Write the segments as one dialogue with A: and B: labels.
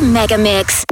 A: Mega Mix.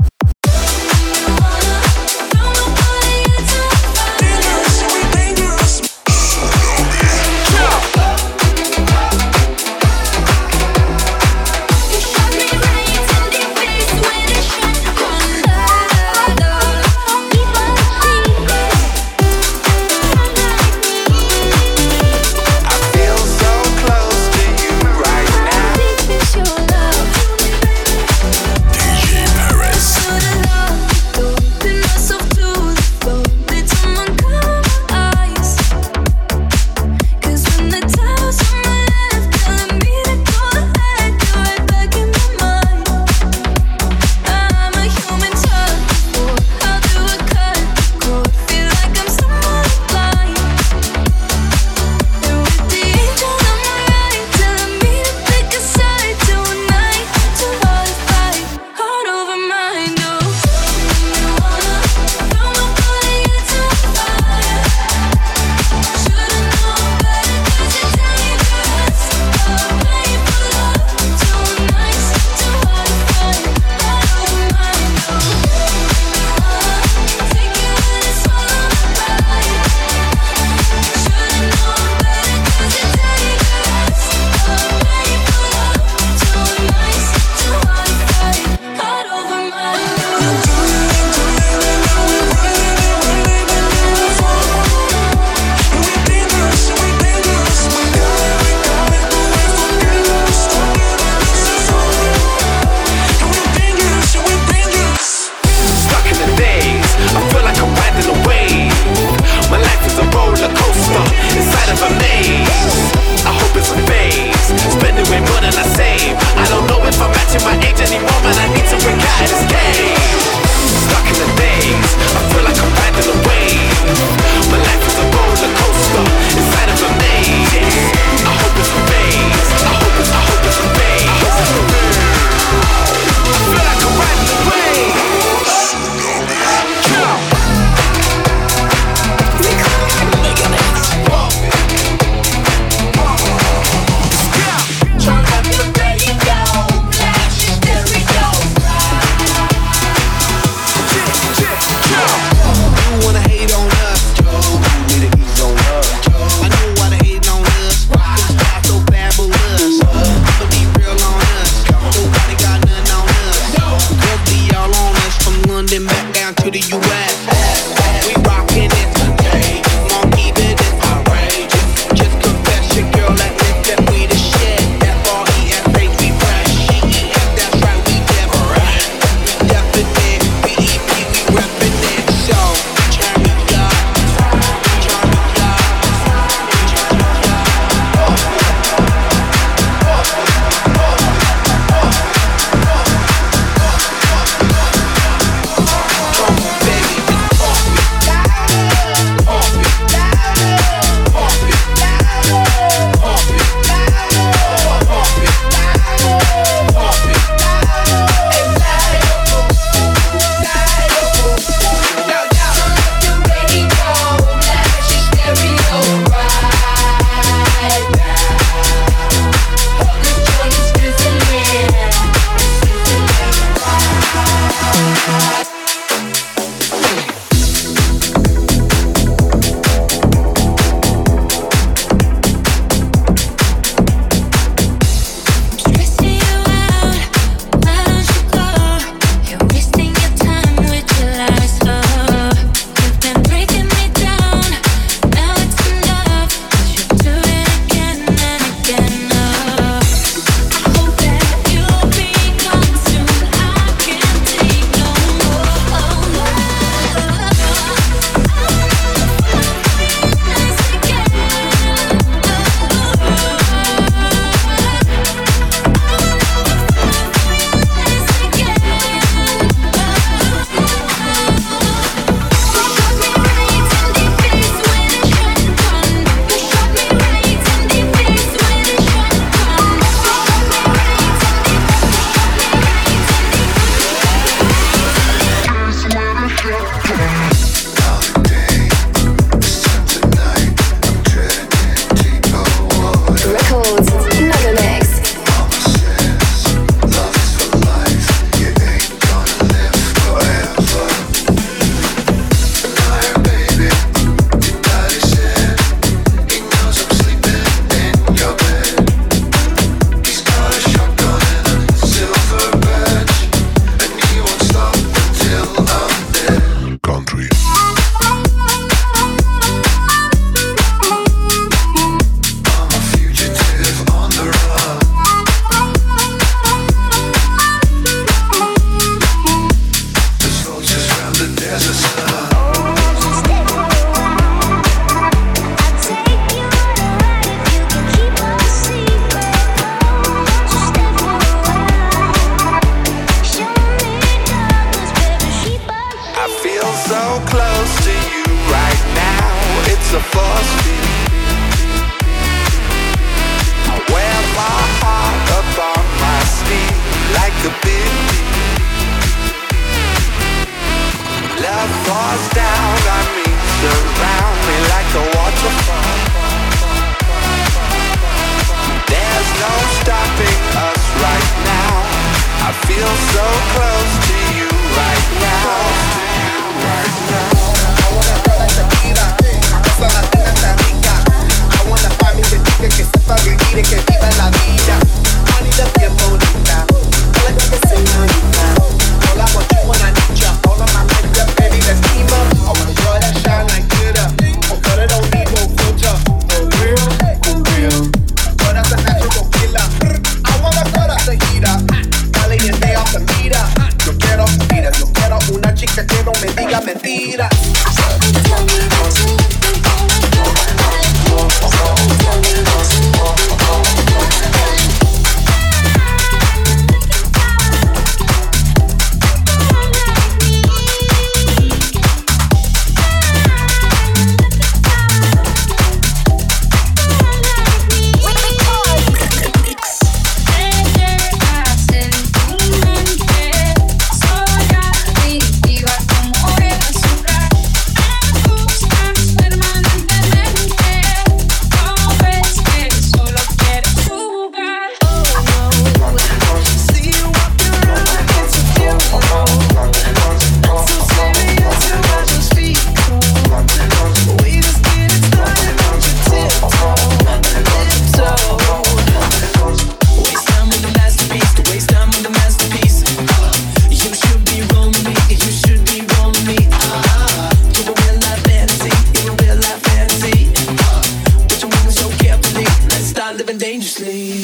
B: Around the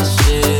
B: world